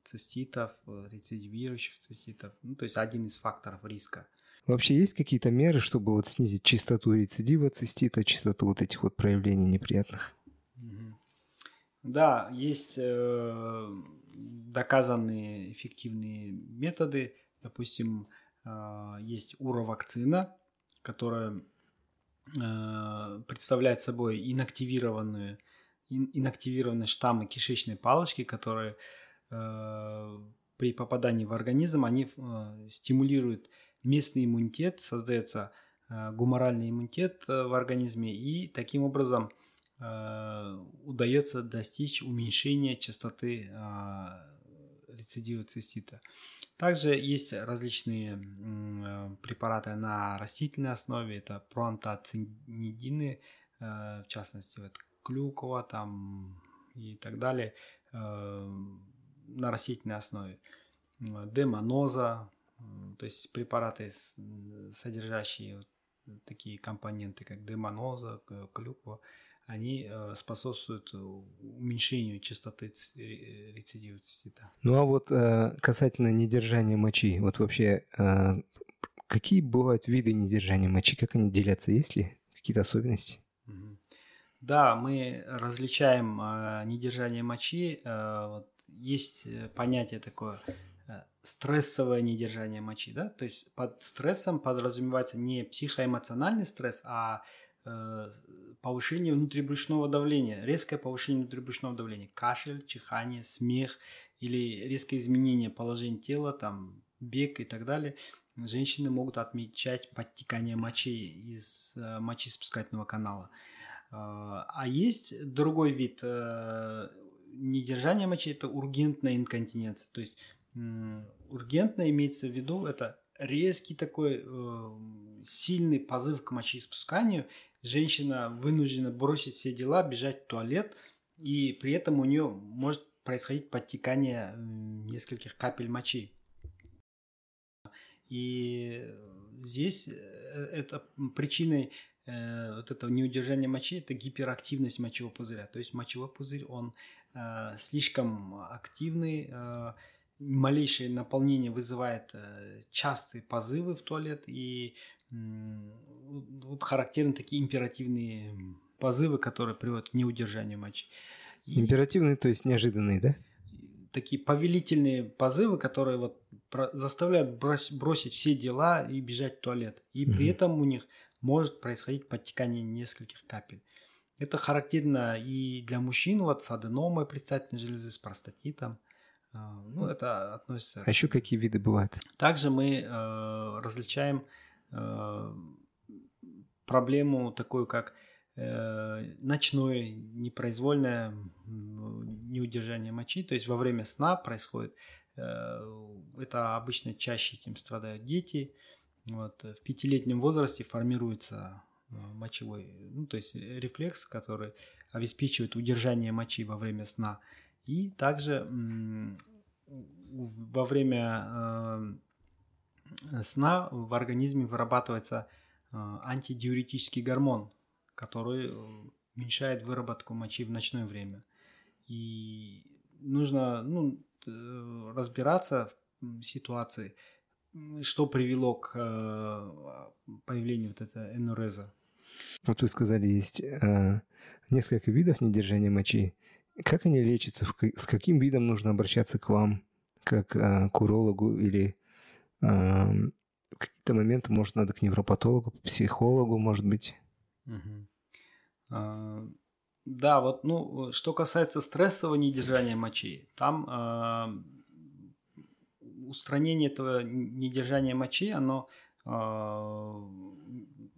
[SPEAKER 2] циститов, рецидивирующих циститов, ну, то есть один из факторов риска.
[SPEAKER 1] Вообще есть какие-то меры, чтобы вот снизить частоту рецидива цистита, частоту вот этих вот проявлений неприятных?
[SPEAKER 2] Да, есть доказанные эффективные методы. Допустим, есть уровакцина, которая Э, представляет собой инактивированные, инактивированные штаммы кишечной палочки, которые э, при попадании в организм они э, стимулируют местный иммунитет, создается гуморальный иммунитет в организме, и таким образом удается достичь уменьшения частоты рецидива цистита. Также есть различные э, препараты на растительной основе. Это проантоцинидины, э, в частности, вот клюква там и так далее, э, на растительной основе. Демоноза, то есть препараты, содержащие такие компоненты, как демоноза, клюква, они э, способствуют э, уменьшению частоты э, рецидива цистита.
[SPEAKER 1] Ну а вот касательно недержания мочи, вот вообще какие бывают виды недержания мочи, как они делятся, есть ли какие-то особенности?
[SPEAKER 2] Да, мы различаем недержание мочи. Есть понятие такое стрессовое недержание мочи, да, то есть под стрессом подразумевается не психоэмоциональный стресс, а Э, повышение внутрибрюшного давления, резкое повышение внутрибрюшного давления, кашель, чихание, смех или резкое изменение положения тела, там, бег и так далее, женщины могут отмечать подтекание мочи из э, мочеиспускательного канала. Э, а есть другой вид недержания мочи, это ургентная инконтиненция. То есть ургентная имеется в виду, это резкий такой сильный позыв к мочеиспусканию, женщина вынуждена бросить все дела, бежать в туалет, и при этом у нее может происходить подтекание нескольких капель мочи. И здесь э, это причиной э, вот этого неудержания мочи это гиперактивность мочевого пузыря. То есть мочевой пузырь, он э, слишком активный, э, малейшее наполнение вызывает э, частые позывы в туалет, и вот характерны такие императивные позывы, которые приводят к неудержанию мочи.
[SPEAKER 1] И императивные, то есть неожиданные, да?
[SPEAKER 2] Такие повелительные позывы, которые вот заставляют бросить все дела и бежать в туалет. И угу. при этом у них может происходить подтекание нескольких капель. Это характерно и для мужчин вот с аденомой предстательной железы, с простатитом. А, ну, это относится...
[SPEAKER 1] А еще какие виды бывают?
[SPEAKER 2] Также мы э, различаем Э, проблему такую, как э, ночное непроизвольное неудержание мочи, то есть во время сна происходит. Э, это обычно чаще этим страдают дети. Вот. В пятилетнем возрасте формируется мочевой, ну, то есть рефлекс, который обеспечивает удержание мочи во время сна. И также во время сна в организме вырабатывается э, антидиуретический гормон, который э, уменьшает выработку мочи в ночное время. И нужно ну, разбираться в ситуации, что привело к э, появлению вот этого энуреза?
[SPEAKER 1] Вот вы сказали, есть э, несколько видов недержания мочи. Как они лечатся? С каким видом нужно обращаться к вам, как э, к урологу или э, в какие-то моменты, может, надо к невропатологу, психологу, может быть?
[SPEAKER 2] Угу. А, да, вот, ну, что касается стрессового недержания мочи, там э, устранение этого недержания мочи, оно э,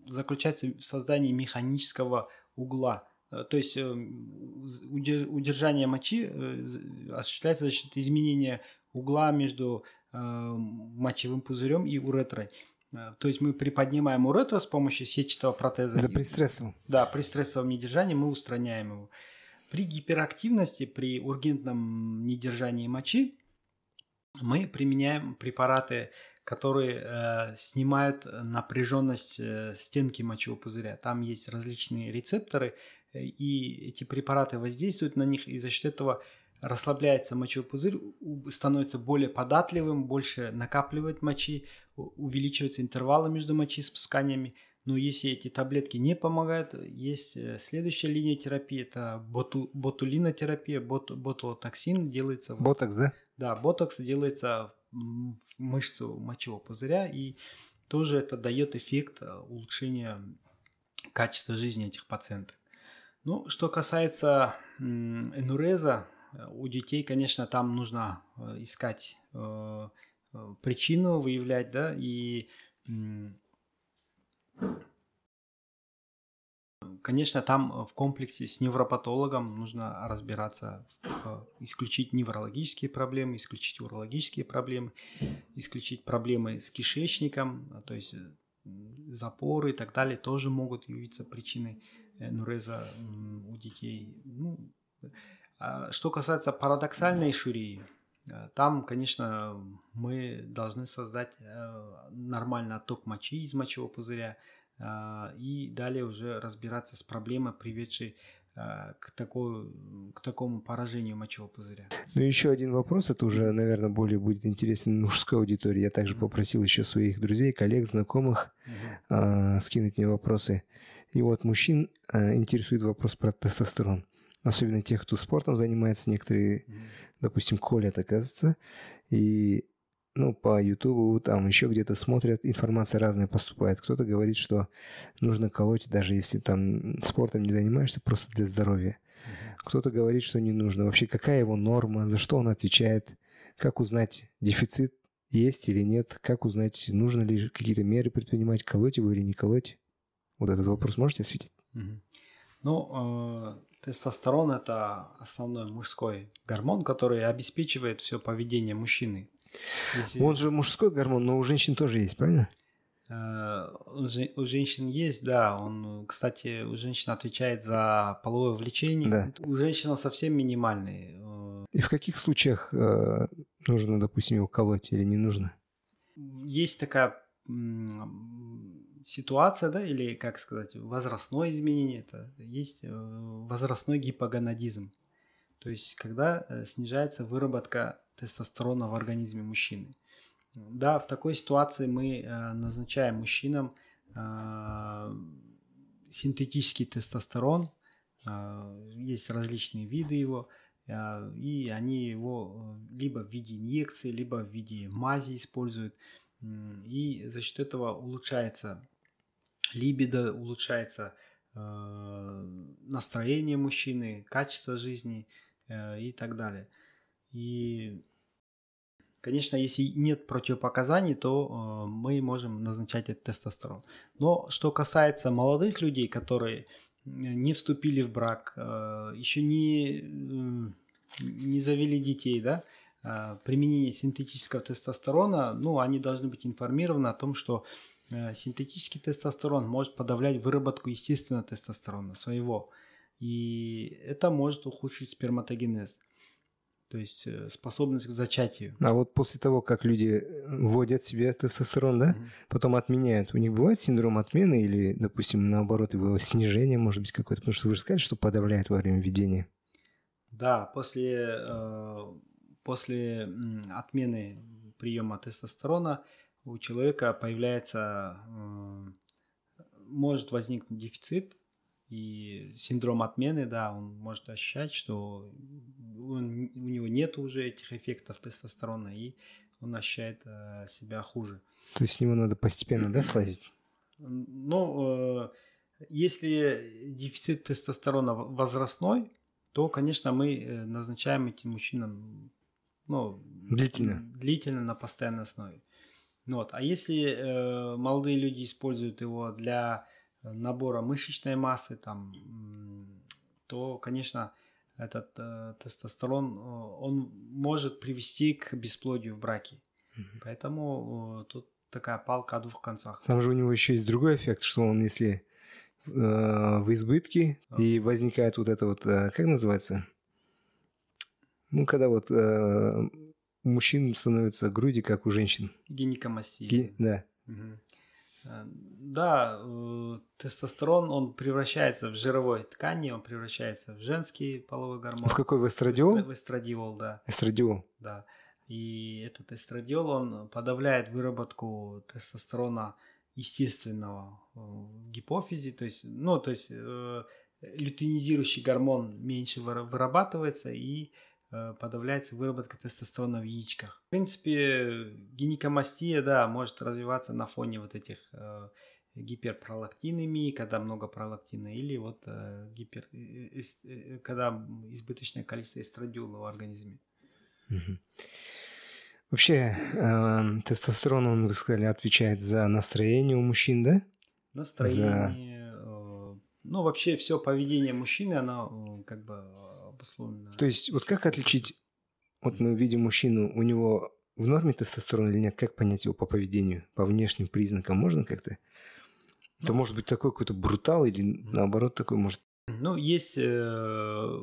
[SPEAKER 2] заключается в создании механического угла. Э, то есть э, удержание мочи э, осуществляется за счет изменения угла между мочевым пузырем и уретрой. То есть мы приподнимаем уретру с помощью сетчатого протеза.
[SPEAKER 1] Это при стрессовом?
[SPEAKER 2] Да, при стрессовом недержании мы устраняем его. При гиперактивности, при ургентном недержании мочи мы применяем препараты, которые э, снимают напряженность э, стенки мочевого пузыря. Там есть различные рецепторы, э, и эти препараты воздействуют на них, и за счет этого расслабляется мочевой пузырь, становится более податливым, больше накапливает мочи, увеличиваются интервалы между мочеиспусканиями. Но если эти таблетки не помогают, есть э, следующая линия терапии, это боту, ботулинотерапия, бот, ботулотоксин делается...
[SPEAKER 1] Ботокс, да?
[SPEAKER 2] Да, ботокс делается в мышцу мочевого пузыря, и тоже это дает эффект э, улучшения качества жизни этих пациентов. Ну, что касается энуреза, э, у детей, конечно, там нужно э, искать причину, выявлять, да, и Конечно, там э, в комплексе с невропатологом нужно разбираться, э, исключить неврологические проблемы, исключить урологические проблемы, исключить проблемы с кишечником, а, то есть э, запоры и так далее тоже могут явиться причиной нуреза у детей. Ну, а что касается парадоксальной шурии, там, конечно, мы должны создать нормальный отток мочи из мочевого пузыря, и далее уже разбираться с проблемой, приведшей а, к, такой, к такому поражению мочевого пузыря.
[SPEAKER 1] Ну, еще один вопрос, это уже, наверное, более будет интересен мужской аудитории. Я также mm-hmm. попросил еще своих друзей, коллег, знакомых mm-hmm. скинуть мне вопросы. И вот мужчин э, интересует вопрос про тестостерон. Особенно тех, кто спортом занимается, некоторые, mm-hmm. допустим, колят, оказывается. И ну, по Ютубу, там еще где-то смотрят, информация разная поступает. Кто-то говорит, что нужно колоть, даже если там спортом не занимаешься, просто для здоровья. Кто-то говорит, что не нужно. Вообще, какая его норма, за что он отвечает, как узнать, дефицит есть или нет, как узнать, нужно ли какие-то меры предпринимать, колоть его или не колоть. Вот этот вопрос можете осветить?
[SPEAKER 2] Ну, э, тестостерон – это основной мужской гормон, который обеспечивает все поведение мужчины.
[SPEAKER 1] Если... Он же мужской гормон, но у женщин тоже есть, правильно?
[SPEAKER 2] Э, у женщин есть, да. Он, кстати, у женщин отвечает за половое влечение. Да. У женщин он совсем минимальный.
[SPEAKER 1] Э. И в каких случаях э, нужно, допустим, его колоть или не нужно?
[SPEAKER 2] Есть такая ситуация, да, или как сказать, возрастное изменение. Это есть возрастной гипогонадизм. То есть, когда снижается выработка тестостерона в организме мужчины. Да, в такой ситуации мы э, назначаем мужчинам э, синтетический тестостерон, э, есть различные виды его, и они его либо в виде инъекции, либо в виде мази используют, и за счет этого улучшается либидо, улучшается настроение мужчины, качество жизни и так далее. И, конечно, если нет противопоказаний, то э, мы можем назначать этот тестостерон. Но что касается молодых людей, которые не вступили в брак, э, еще не, э, не завели детей, да, э, применение синтетического тестостерона, ну, они должны быть информированы о том, что э, синтетический тестостерон может подавлять выработку естественного тестостерона своего. И это может ухудшить сперматогенез то есть э, способность к зачатию.
[SPEAKER 1] А вот после того, как люди э, вводят себе тестостерон, да, mm-hmm. потом отменяют, у них бывает синдром отмены или, допустим, наоборот, его снижение может быть какое-то, потому что вы же сказали, что подавляет во время введения.
[SPEAKER 2] Да, после, э, после отмены приема тестостерона у человека появляется, может возникнуть дефицит и синдром отмены, да, он может ощущать, что он, у него нет уже этих эффектов тестостерона, и он ощущает э, себя хуже.
[SPEAKER 1] То есть с него надо постепенно, да, слазить?
[SPEAKER 2] Ну, э, если дефицит тестостерона возрастной, то, конечно, мы э, назначаем этим мужчинам ну,
[SPEAKER 1] длительно.
[SPEAKER 2] длительно на постоянной основе. Вот. А если э, молодые люди используют его для набора мышечной массы, там, то, конечно, этот э, тестостерон, э, он может привести к бесплодию в браке. Угу. Поэтому э, тут такая палка о двух концах.
[SPEAKER 1] Там же у него еще есть другой эффект, что он, если э, в избытке, а. и возникает вот это вот, э, как называется? Ну, когда вот э, у мужчин становятся груди, как у женщин.
[SPEAKER 2] Гинекомастия.
[SPEAKER 1] Ги... Да.
[SPEAKER 2] Угу. Да, э, тестостерон, он превращается в жировой ткани, он превращается в женский половой гормон.
[SPEAKER 1] В какой? В эстрадиол?
[SPEAKER 2] В эстрадиол, да.
[SPEAKER 1] Эстрадиол.
[SPEAKER 2] Да. И этот эстрадиол, он подавляет выработку тестостерона естественного э, в гипофизе, то есть, ну, то есть э, лютeinизирующий гормон меньше вырабатывается и Э, подавляется выработка тестостерона в яичках. В принципе, гинекомастия, да, может развиваться на фоне вот этих э, гиперпролактинемии, когда много пролактина, или вот э, гипер, э, э, когда избыточное количество эстрадиола в организме.
[SPEAKER 1] Вообще, э, тестостерон, он, вы сказали, отвечает за настроение у мужчин, да?
[SPEAKER 2] Настроение. За... Э, ну, вообще, все поведение мужчины, оно как бы обусловлено.
[SPEAKER 1] То есть, вот как отличить, вот мы видим мужчину, у него в норме тестостерон или нет, как понять его по поведению, по внешним признакам? Можно как-то? Ну, Это может быть такой какой-то брутал или наоборот такой может...
[SPEAKER 2] Ну, есть э,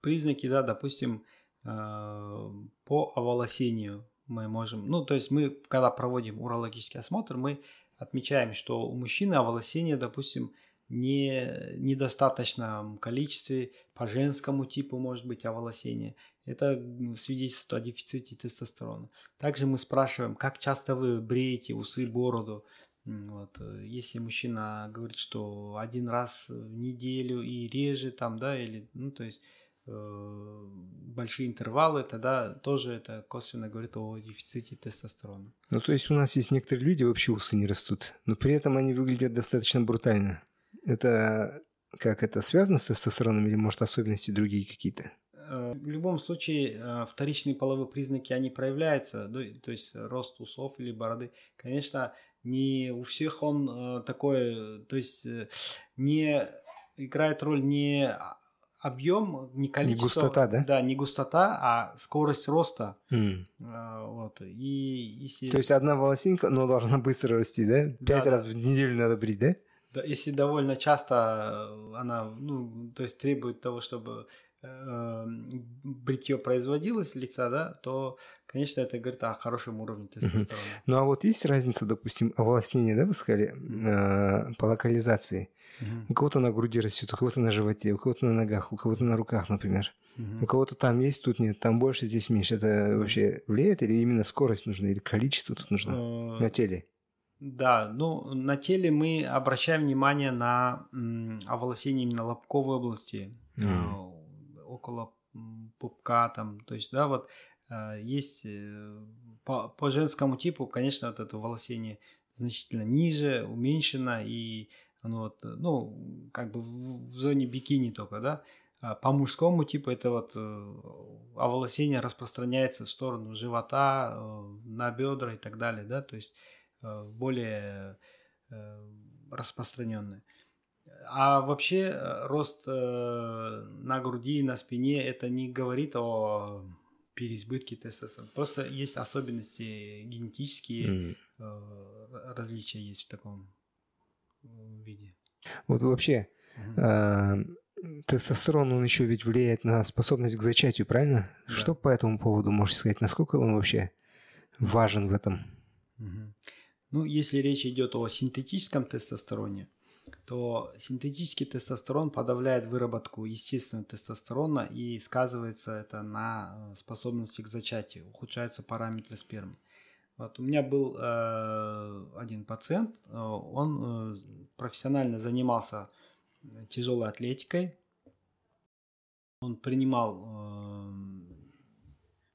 [SPEAKER 2] признаки, да, допустим, э, по оволосению мы можем... Ну, то есть мы, когда проводим урологический осмотр, мы отмечаем, что у мужчины оволосение, допустим, не недостаточном количестве, по женскому типу может быть оволосение. Это свидетельствует о дефиците тестостерона. Также мы спрашиваем, как часто вы бреете усы, бороду. Вот. Если мужчина говорит, что один раз в неделю и реже там, да, или, ну, то есть э, большие интервалы, тогда тоже это косвенно говорит о дефиците тестостерона.
[SPEAKER 1] Ну, то есть у нас есть некоторые люди, вообще усы не растут, но при этом они выглядят достаточно брутально. Это как это связано с тестостероном или может особенности другие какие-то?
[SPEAKER 2] Э, в любом случае э, вторичные половые признаки они проявляются, то есть рост усов или бороды. Конечно, не у всех он э, такой, то есть не играет роль не объем, не количество,
[SPEAKER 1] не густота, да?
[SPEAKER 2] Да, не густота, а скорость роста. Mm. Вот. И
[SPEAKER 1] если... То есть одна волосинка, но должна быстро расти, да? Пять да, раз да. в неделю надо брить, да?
[SPEAKER 2] Да, если довольно часто э, она, ну, то есть требует того, чтобы э, бритье производилось лица, да, то, конечно, это говорит о хорошем уровне тестостерона.
[SPEAKER 1] Ну а вот есть разница, допустим, оволоснение, да, вы сказали, э, по локализации? У кого-то на груди растет, у кого-то на животе, у кого-то на ногах, у кого-то на руках, например. У кого-то там есть, тут нет, там больше, здесь меньше. Это вообще влияет или именно скорость нужна, или количество тут нужно э, на теле?
[SPEAKER 2] Да, ну на теле мы обращаем внимание на оволосение именно лобковой области, mm. около пупка там, то есть, да, вот э, есть э, по, по женскому типу, конечно, вот это волосение значительно ниже, уменьшено, и оно вот, ну, как бы в, в зоне бикини только, да, а по мужскому типу это вот э, оволосение распространяется в сторону живота, на бедра и так далее, да, то есть Э, более э, распространенные. А вообще э, рост на груди и на спине это не говорит о переизбытке тестостерона. Просто есть особенности генетические, mm. различия есть в таком виде.
[SPEAKER 1] Вот вообще mm-hmm. э, тестостерон, он еще ведь влияет на способность к зачатию, правильно? Да. Что по этому поводу можешь сказать? Насколько он вообще важен в этом?
[SPEAKER 2] Mm-hmm. Ну, если речь идет о синтетическом тестостероне, то синтетический тестостерон подавляет выработку естественного тестостерона и сказывается это на э, способности к зачатию, ухудшаются параметры спермы. Вот, у меня был э, один пациент, э, он э, профессионально занимался тяжелой атлетикой, он принимал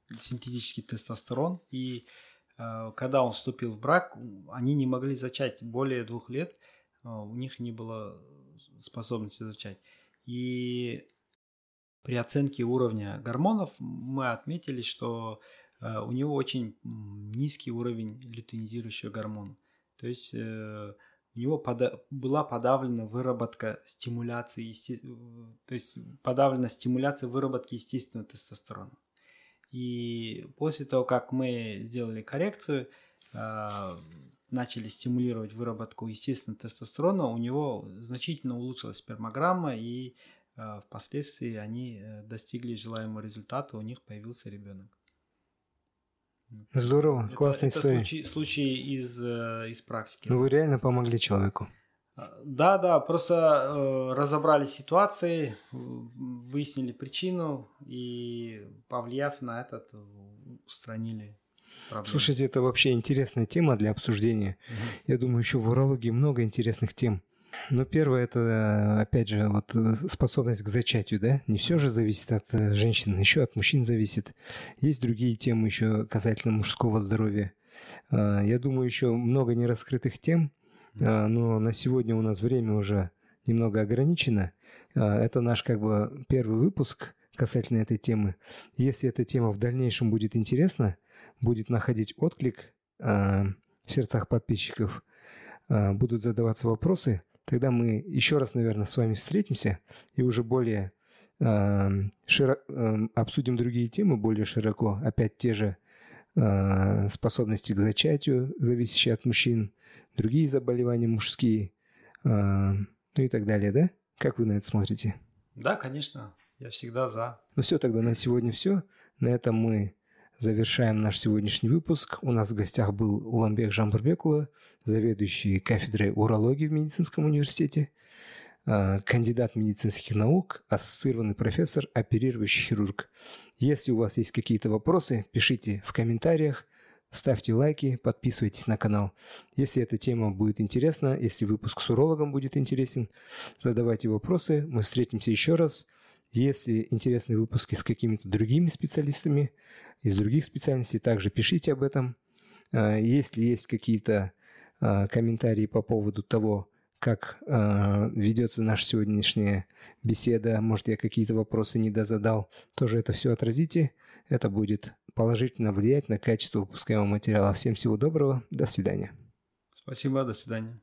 [SPEAKER 2] э, синтетический тестостерон, и э, когда он вступил в брак, они не могли зачать более двух лет, э, у них не было способности зачать. И при оценке уровня гормонов мы отметили, что э, у него очень низкий уровень лютeinизирующего гормона. То есть э, у него пода была подавлена выработка стимуляции, есте... то есть подавлена стимуляция выработки естественного тестостерона. И после того, как мы сделали коррекцию, э, начали стимулировать выработку естественного тестостерона, у него значительно улучшилась спермограмма, и э, впоследствии они э, достигли желаемого результата, у них появился ребенок.
[SPEAKER 1] Здорово, это, классная
[SPEAKER 2] это
[SPEAKER 1] история.
[SPEAKER 2] Случай, случай из, э, из практики.
[SPEAKER 1] Ну вы реально помогли человеку.
[SPEAKER 2] Да, да, просто э, разобрали ситуации, выяснили причину и, повлияв на этот, устранили проблему.
[SPEAKER 1] Слушайте, это вообще интересная тема для обсуждения. Угу. Я думаю, еще в урологии много интересных тем. Но первое это, опять же, вот э, способность к зачатию, да? Не все же зависит от э, женщин, еще от мужчин зависит. Есть другие темы еще касательно мужского здоровья. Я думаю, еще много нераскрытых тем, но на сегодня у нас время уже немного ограничено. А, это наш как бы первый выпуск касательно этой темы. Если эта тема в дальнейшем будет интересна, будет находить отклик в сердцах подписчиков, будут задаваться вопросы, Тогда мы еще раз, наверное, с вами встретимся и уже более широ, обсудим другие темы более широко. Опять те же способности к зачатию, зависящие от мужчин, другие заболевания мужские, э, ну и так далее, да? Как вы на это смотрите?
[SPEAKER 2] Да, конечно. Я всегда за.
[SPEAKER 1] Ну все, тогда на сегодня все. На этом мы Завершаем наш сегодняшний выпуск. У нас в гостях был Уламбек Жамбурбекула, заведующий кафедрой урологии в медицинском университете, а, кандидат медицинских наук, ассоциированный профессор, оперирующий хирург. Если у вас есть какие-то вопросы, пишите в комментариях, ставьте лайки, подписывайтесь на канал. Если эта тема будет интересна, если выпуск с урологом будет интересен, задавайте вопросы, мы встретимся еще раз. Если интересны выпуски с какими-то другими специалистами – из других специальностей, также пишите об этом. А, если есть какие-то а, комментарии по поводу того, как а, ведется наша сегодняшняя беседа, может, я какие-то вопросы не дозадал, тоже это все отразите. Это будет положительно влиять на качество выпускаемого материала. Всем всего доброго, до свидания.
[SPEAKER 2] Спасибо, до свидания.